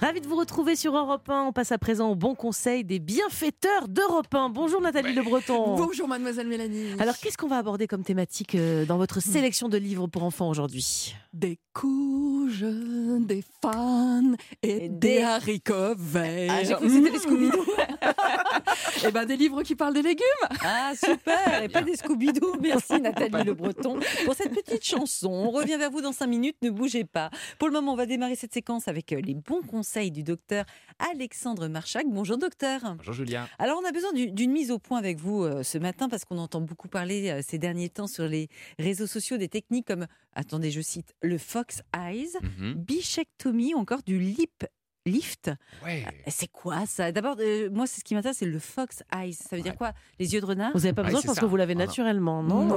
Ravi de vous retrouver sur Europe 1. On passe à présent au bon conseil des bienfaiteurs d'Europe 1. Bonjour Nathalie Le Breton. Bonjour mademoiselle Mélanie. Alors qu'est-ce qu'on va aborder comme thématique euh, dans votre sélection de livres pour enfants aujourd'hui? Des couches, des fans et, Et des... des- haricots verts. Ah, j'ai c'était les Scooby-Doo. Et ben des livres qui parlent des légumes. Ah, super Et pas des Scooby-Doo. Merci Nathalie Le Breton pour cette petite chanson. On revient vers vous dans 5 minutes, ne bougez pas. Pour le moment, on va démarrer cette séquence avec euh, les bons conseils du docteur Alexandre Marchak. Bonjour docteur. Bonjour Julien. Alors, on a besoin du- d'une mise au point avec vous euh, ce matin parce qu'on entend beaucoup parler euh, ces derniers temps sur les réseaux sociaux des techniques comme, attendez, je cite, le Fox Eyes, Mhm. bichectomie ou encore du lip lift. Ouais. C'est quoi ça? D'abord, euh, moi, c'est ce qui m'intéresse, c'est le Fox Eyes. Ça veut dire quoi? Les yeux de renard? Vous n'avez pas besoin, ça. que vous l'avez Ah naturellement, non, Non.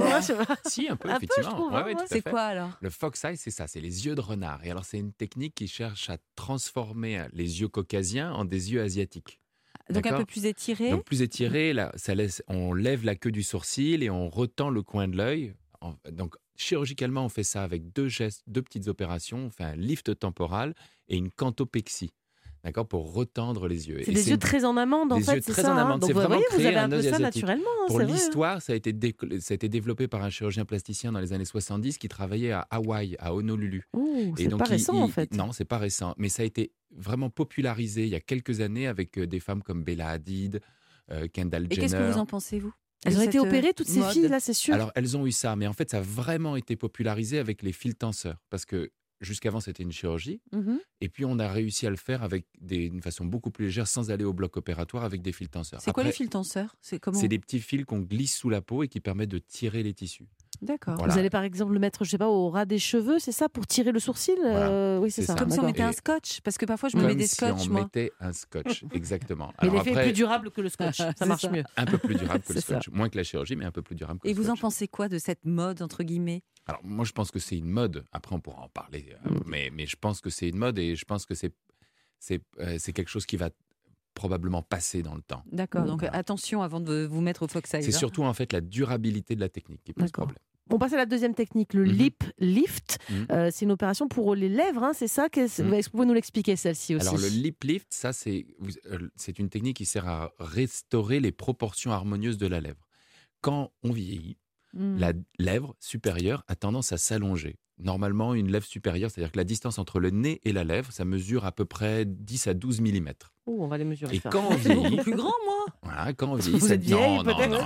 Si, un peu, Un effectivement. hein, C'est quoi alors? Le fox eye, c'est ça, c'est les yeux de renard. Et alors, c'est une technique qui cherche à transformer euh, les yeux caucasiens en des yeux asiatiques. Donc un peu plus étiré? Donc, plus étiré, là, ça laisse, on lève la queue du sourcil et on retend le coin de l'œil. Donc, chirurgicalement, on fait ça avec deux gestes, deux petites opérations. On fait un lift temporal et une cantopexie. D'accord Pour retendre les yeux. C'est Et des yeux très en amande, en des fait, yeux c'est très ça. en hein amande. Donc C'est vous vraiment voyez, vous avez un un peu ça naturellement. hein, Pour l'histoire, ça, a été déc- ça a été développé par un chirurgien plasticien dans les années 70 qui travaillait à Hawaï, à Honolulu. Ouh, Et C'est pas il- récent, il- en fait. Non, c'est pas récent. Mais ça a été vraiment popularisé il y a quelques années avec euh, des femmes comme Bella Hadid, euh, Kendall Et Jenner. qu'est-ce que vous en pensez, vous Elles ont été cette, euh, opérées, toutes ces mode filles, là, c'est sûr. Alors, elles ont eu ça, mais en fait, ça a vraiment été popularisé avec les fils tenseurs. Parce que jusqu'avant, c'était une chirurgie. Mhm. Et puis, on a réussi à le faire avec des, d'une façon beaucoup plus légère, sans aller au bloc opératoire, avec des fils tenseurs. C'est quoi les fils tenseurs? C'est comment C'est des petits fils qu'on glisse sous la peau et qui permettent de tirer les tissus. D'accord. Voilà. Vous allez par exemple le mettre, je sais pas, au ras des cheveux, c'est ça, pour tirer le sourcil Voilà. Euh, Oui, c'est ça. ça. Comme si on mettait un Et- scotch, parce que parfois je me mets des si scotch, on moi. mettait un scotch, exactement. Mais l'effet est plus durable que le scotch, ça marche ça. mieux. un peu plus durable que le scotch. Moins que la chirurgie, mais un peu plus durable que Et le vous en scotch. pensez quoi de cette mode, entre guillemets? Alors, moi, je pense que c'est une mode. Après, on pourra en parler. euh, Mm. mais, mais je pense que c'est une mode et je pense que c'est, c'est, euh, c'est quelque chose qui va probablement passer dans le temps. D'accord, donc attention avant de vous mettre au Fox Eyes. C'est hein. surtout, en fait, la durabilité de la technique qui pose problème. On passe à la deuxième technique, le Mhm. lip lift. Mhm. Euh, c'est une opération pour les lèvres, hein, c'est ça Mhm. Est-ce que vous pouvez nous l'expliquer celle-ci aussi? Alors, le lip lift, ça, c'est, euh, c'est une technique qui sert à restaurer les proportions harmonieuses de la lèvre. Quand on vieillit, Mhm. la lèvre supérieure a tendance à s'allonger. Normalement, une lèvre supérieure, c'est-à-dire que la distance entre le nez et la lèvre, ça mesure à peu près 10 à 12 mm. Oh, on va les mesurer. Et ça. quand on vieillit, plus grand, moi voilà, quand on vieillit, vous êtes vieille, non, non, peut-être non,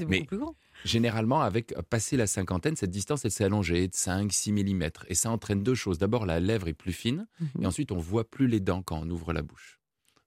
non. Mais- plus grand. Généralement, avec euh, passé la cinquantaine, cette distance, elle s'est allongée de 5-6 mm. Et ça entraîne deux choses. D'abord, la lèvre est plus fine, Mhm. et ensuite, on voit plus les dents quand on ouvre la bouche.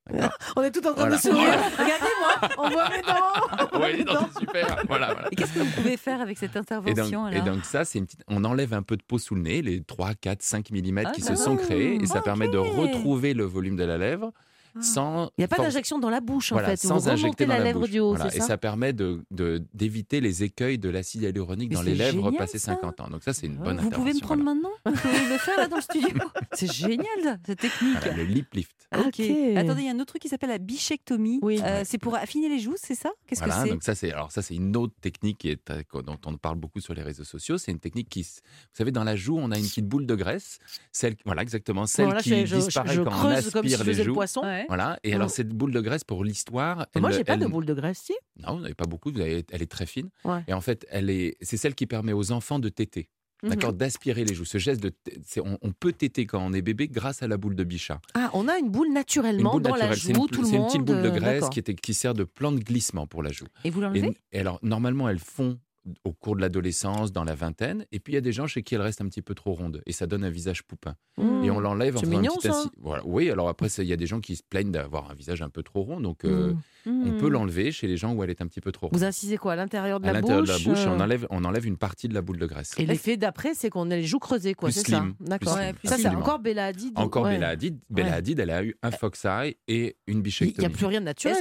On est tout en train Voilà. de sourire. Regardez-moi, on voit mes dents. Ouais, les dents, c'est super. Voilà, voilà. Et qu'est-ce que vous pouvez faire avec cette Et donc, intervention et donc ça, c'est une petite... on enlève un peu de peau sous le nez, les 3, 4, 5 mm Ah, qui se sont créés, et ça Ok. permet de retrouver le volume de la lèvre sans... Il n'y a pas d'injection dans la bouche, en Voilà, fait. sans vous injecter dans la la, lèvre bouche. du haut, Voilà, Et ça ça permet de- de- d'éviter les écueils de l'acide hyaluronique Mais dans les lèvres génial, passé ça. 50 ans. Donc ça, c'est une Ah. bonne Vous pouvez me prendre voilà. maintenant Vous pouvez le faire là dans le studio? C'est génial, cette technique. Voilà, le lip lift. Ok. Ok. Attendez, il y a un autre truc qui s'appelle la bichectomie. Oui. Euh, c'est pour affiner les joues, c'est ça? Qu'est-ce Voilà, que c'est? donc ça c'est alors ça c'est une autre technique qui est euh, dont on parle beaucoup sur les réseaux sociaux. C'est une technique qui, vous savez, dans la joue, on a une petite boule de graisse, celle, voilà exactement, celle qui je, disparaît je quand on creuse comme si aspire je les le joues. poisson. Ouais. Voilà. Et alors cette boule de graisse, pour l'histoire, Moi, j'ai pas de boule de graisse, si Non, vous n'avez pas beaucoup. vous avez- elle est très fine. Ouais. Et en fait, elle est, c'est celle qui permet aux enfants de téter. Mhm. D'accord, d'aspirer les joues. Ce geste de, t- on, on peut téter quand on est bébé grâce à la boule de bichat. Ah, on a une boule Une naturellement boule dans la naturelle, joue, une, tout le c'est une petite boule de euh, graisse qui, était, qui sert de plan de glissement pour la joue. Et vous l'enlevez? Et, et alors, normalement, elles font au cours de l'adolescence, dans la vingtaine. Et puis, il y a des gens chez qui elles restent un petit peu trop rondes. Et ça donne un visage poupin. Mmh. Et on l'enlève en faisant mignon, un petit ça. assis. Voilà. Oui, alors après, il y a des gens qui se plaignent d'avoir un visage un peu trop rond. Donc, euh, Mmh. on peut Hmm. l'enlever chez les gens où elle est un petit peu trop ronde. Vous incisez quoi À l'intérieur de À la l'intérieur bouche de la bouche, on euh, enlève, on enlève une partie de la boule de graisse. Et l'effet d'après, c'est qu'on a les joues creusées, quoi, c'est ça D'accord. Ça, c'est encore Bella Hadid. Encore ouais. Bella Hadid. Bella Ouais. Hadid, elle a eu un fox eye et une Il n'y bichectomie. a plus rien de naturel.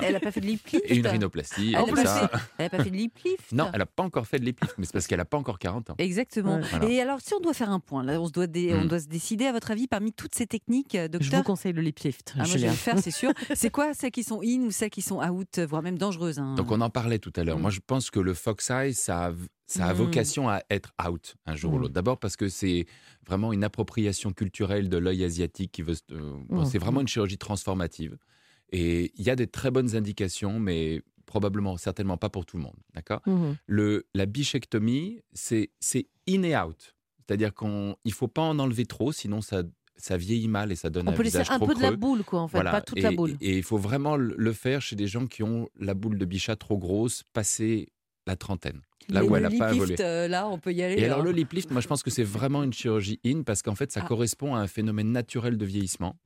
Elle a pas fait de lip lift Et une rhinoplastie. Elle Elle n'a pas fait de lip lift Non, elle n'a pas encore fait de lip lift, mais c'est parce qu'elle n'a pas encore 40 ans. Exactement. Ouais. Voilà. Et alors, si on doit faire un point, là, on, se doit dé- on Mm. doit se décider, à votre avis, parmi toutes ces techniques, euh, Je docteur vous conseille le lip lift. Ah, moi, je vais le faire, c'est sûr. C'est quoi celles qui sont in ou celles qui sont out, voire même dangereuses hein Donc on en parlait tout à l'heure. Mm. Moi, je pense que le fox eye, ça, a- ça a Mm. vocation à être out un jour ou l'autre. D'abord parce que c'est vraiment une appropriation culturelle de l'œil asiatique qui veut. euh, bon. C'est vraiment une chirurgie transformative. Et il y a des très bonnes indications, mais probablement, certainement pas pour tout le monde. D'accord? Mhm. le, la bichectomie, c'est in et out. C'est-à-dire qu'il ne faut pas en enlever trop, sinon ça, ça vieillit mal et ça donne On un peut laisser un peu de la boule, quoi, en fait, Voilà. pas toute et, la boule. Et il faut vraiment le faire chez des gens qui ont la boule de bichat trop grosse, passé la trentaine. Là où elle n'a pas évolué. euh, là, on peut y aller. Et alors le lip lift, moi je pense que c'est vraiment une chirurgie in parce qu'en fait ça Ah. correspond à un phénomène naturel de vieillissement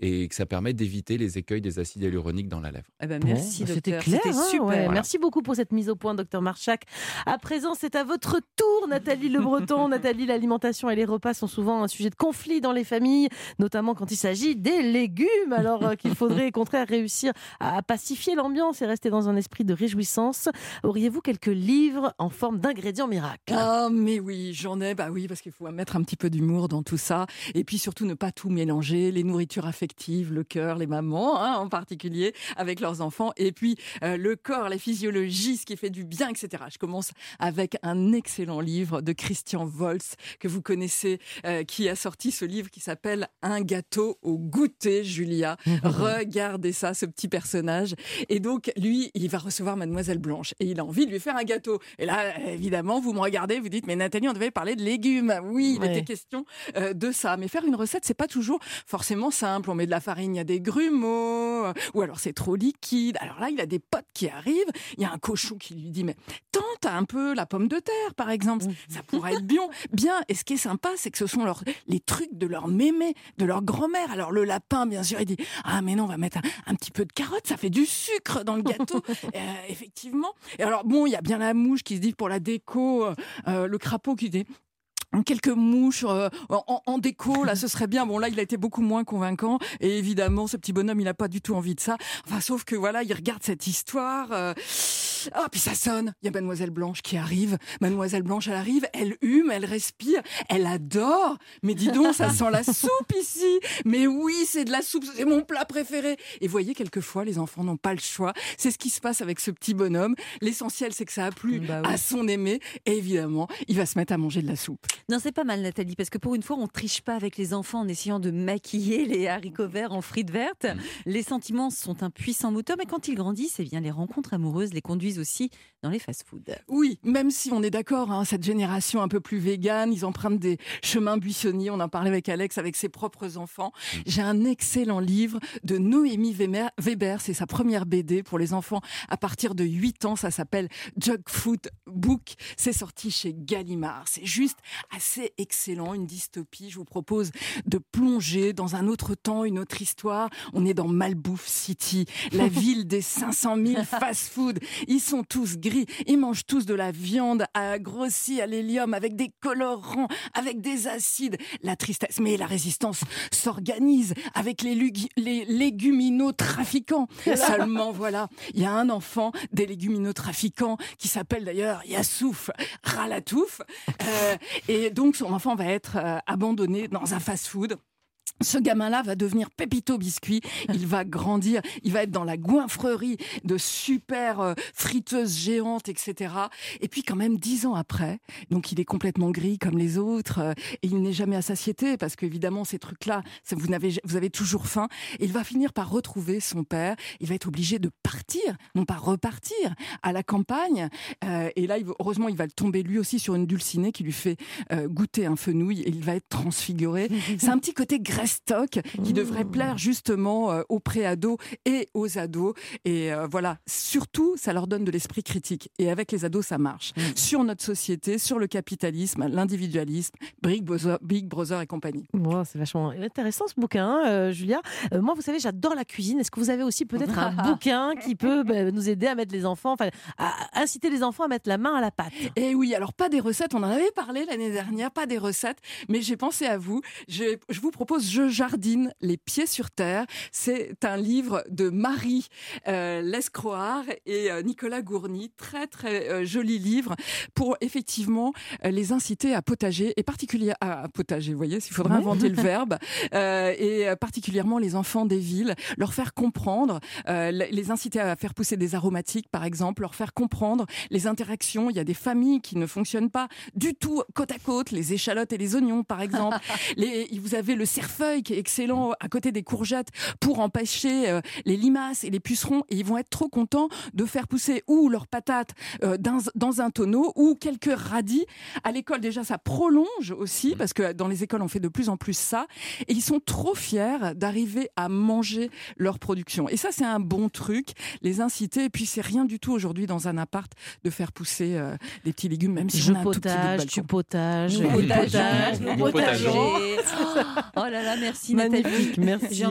et que ça permet d'éviter les écueils des acides hyaluroniques dans la lèvre. Eh ben, Bon, merci, bah, docteur. C'était clair. hein, super. ouais. Voilà. Merci beaucoup pour cette mise au point, docteur Marchak. À présent, c'est à votre tour, Nathalie Le Breton. Nathalie, l'alimentation et les repas sont souvent un sujet de conflit dans les familles, notamment quand il s'agit des légumes. Alors euh, qu'il faudrait au contraire réussir à pacifier l'ambiance et rester dans un esprit de réjouissance. Auriez-vous quelques livres en forme d'ingrédients miracles? Ah, mais oui, j'en ai, bah oui, parce qu'il faut mettre un petit peu d'humour dans tout ça. Et puis surtout, ne pas tout mélanger, les nourritures affectives, le cœur, les mamans hein, en particulier, avec leurs enfants. Et puis euh, le corps, la physiologie, ce qui fait du bien, etc. Je commence avec un excellent livre de Christian Volz, que vous connaissez, euh, qui a sorti ce livre qui s'appelle Un gâteau au goûter, Julia. Regardez ça, ce petit personnage. Et donc, lui, il va recevoir Mademoiselle Blanche et il a envie de lui faire un gâteau. Et là, évidemment, vous me regardez, vous dites, mais Nathalie, on devait parler de légumes. Oui, il Ouais. était question euh, de ça. Mais faire une recette, c'est pas toujours forcément simple. On met de la farine, il y a des grumeaux, ou alors c'est trop liquide. Alors là, il a des potes qui arrivent. Il y a un cochon qui lui dit, mais tente un peu la pomme de terre, par exemple. Ça pourrait être bien. Bien. Et ce qui est sympa, c'est que ce sont leurs, les trucs de leur mémé, de leur grand-mère. Alors le lapin, bien sûr, il dit, ah mais non, on va mettre un, un petit peu de carotte, ça fait du sucre dans le gâteau. Euh, effectivement. Et alors bon, il y a bien la mouche qui se dit pour la déco, euh, euh, le crapaud qui dit quelques mouches euh, en, déco là ce serait bien. Bon là il a été beaucoup moins convaincant. Et évidemment ce petit bonhomme il a pas du tout envie de ça. Enfin sauf que voilà il regarde cette histoire euh, ah puis ça sonne. Il y a mademoiselle Blanche qui arrive. Mademoiselle Blanche elle arrive elle hume elle respire elle adore. Mais dis donc ça sent la soupe ici. Mais oui c'est de la soupe c'est mon plat préféré. Et voyez quelquefois les enfants n'ont pas le choix. C'est ce qui se passe avec ce petit bonhomme. L'essentiel c'est que ça a plu Bah oui. à son aimé. Et évidemment il va se mettre à manger de la soupe. Non, c'est pas mal, Nathalie, parce que pour une fois, on triche pas avec les enfants en essayant de maquiller les haricots verts en frites vertes. Mm. Les sentiments sont un puissant moteur, mais quand ils grandissent, eh bien, les rencontres amoureuses les conduisent aussi dans les fast-foods. Oui, même si on est d'accord, hein, cette génération un peu plus végane, ils empruntent des chemins buissonniers. On en parlait avec Alex, avec ses propres enfants. J'ai un excellent livre de Noémie Weber. Weber, c'est sa première BD pour les enfants à partir de 8 ans. Ça s'appelle Jug Food Book. C'est sorti chez Gallimard. C'est juste assez excellent, une dystopie. Je vous propose de plonger dans un autre temps, une autre histoire. On est dans Malbouffe City, la ville des 500 000 fast-food. Ils sont tous gris, ils mangent tous de la viande à grossi à l'hélium avec des colorants, avec des acides. La tristesse, mais la résistance s'organise avec les, les léguminaux-trafiquants. Seulement, voilà, il y a un enfant des léguminaux-trafiquants qui s'appelle d'ailleurs Yassouf Ralatouf. Euh, et donc, son enfant va être euh, abandonné dans un fast-food. Ce gamin-là va devenir Pépito Biscuit. Il va grandir. Il va être dans la goinfrerie de super euh, friteuses géantes, etc. Et puis, quand même, dix ans après, donc il est complètement gris comme les autres euh, et il n'est jamais à satiété parce qu'évidemment, ces trucs-là, vous, n'avez, vous avez toujours faim. Et il va finir par retrouver son père. Il va être obligé de partir, non pas repartir, à la campagne. Euh, et là, heureusement, il va tomber lui aussi sur une dulcinée qui lui fait goûter un fenouil et il va être transfiguré. C'est un petit côté Grestock qui devrait plaire justement euh, aux préados et aux ados. Et euh, voilà, surtout, ça leur donne de l'esprit critique. Et avec les ados, ça marche. Sur notre société, sur le capitalisme, l'individualisme, Big Brother, Big Brother et compagnie. Wow, c'est vachement intéressant ce bouquin, hein, euh, Julia. Euh, moi, vous savez, j'adore la cuisine. Est-ce que vous avez aussi peut-être un bouquin qui peut bah, nous aider à mettre les enfants, enfin, à inciter les enfants à mettre la main à la pâte? Et Eh oui, alors pas des recettes, on en avait parlé l'année dernière, pas des recettes, mais j'ai pensé à vous. Je, je vous propose Je jardine les pieds sur terre. C'est un livre de Marie euh, Lescroard et euh, Nicolas Gourny. Très très euh, joli livre pour effectivement euh, les inciter à potager et particulièrement à potager. Vous voyez, s'il faudrait inventer le verbe euh, et particulièrement les enfants des villes, leur faire comprendre, les inciter à faire pousser des aromatiques par exemple, leur faire comprendre les interactions. Il y a des familles qui ne fonctionnent pas du tout côte à côte, les échalotes et les oignons par exemple. les, vous avez le qui est excellent à côté des courgettes pour empêcher euh, les limaces et les pucerons et ils vont être trop contents de faire pousser ou leurs patates euh, dans, dans un tonneau ou quelques radis. À l'école déjà ça prolonge aussi parce que dans les écoles on fait de plus en plus ça et ils sont trop fiers d'arriver à manger leur production. Et ça c'est un bon truc, les inciter et puis c'est rien du tout aujourd'hui dans un appart de faire pousser euh, des petits légumes même si Je on a un tout petit bout de potage, tu potages, il potageons, potage, nous il potage. potageons. Oh là là, merci Nathalie. Merci.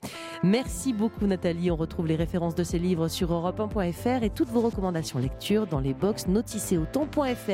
Merci beaucoup Nathalie. On retrouve les références de ces livres sur europe1.fr et toutes vos recommandations lecture dans les box noticéauton.fr.